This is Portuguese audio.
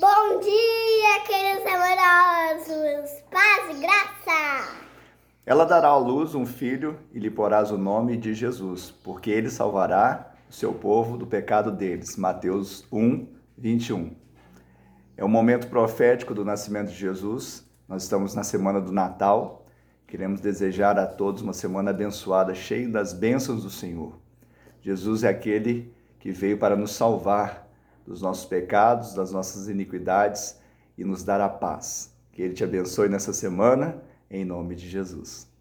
Bom dia, queridos amorosos! Paz e graça! Ela dará à luz um filho e lhe porás o nome de Jesus, porque ele salvará o seu povo do pecado deles. Mateus 1, 21. É o momento profético do nascimento de Jesus. Nós estamos na semana do Natal. Queremos desejar a todos uma semana abençoada, cheia das bênçãos do Senhor. Jesus é aquele que veio para nos salvar dos nossos pecados, das nossas iniquidades e nos dar a paz. Que Ele te abençoe nessa semana, em nome de Jesus.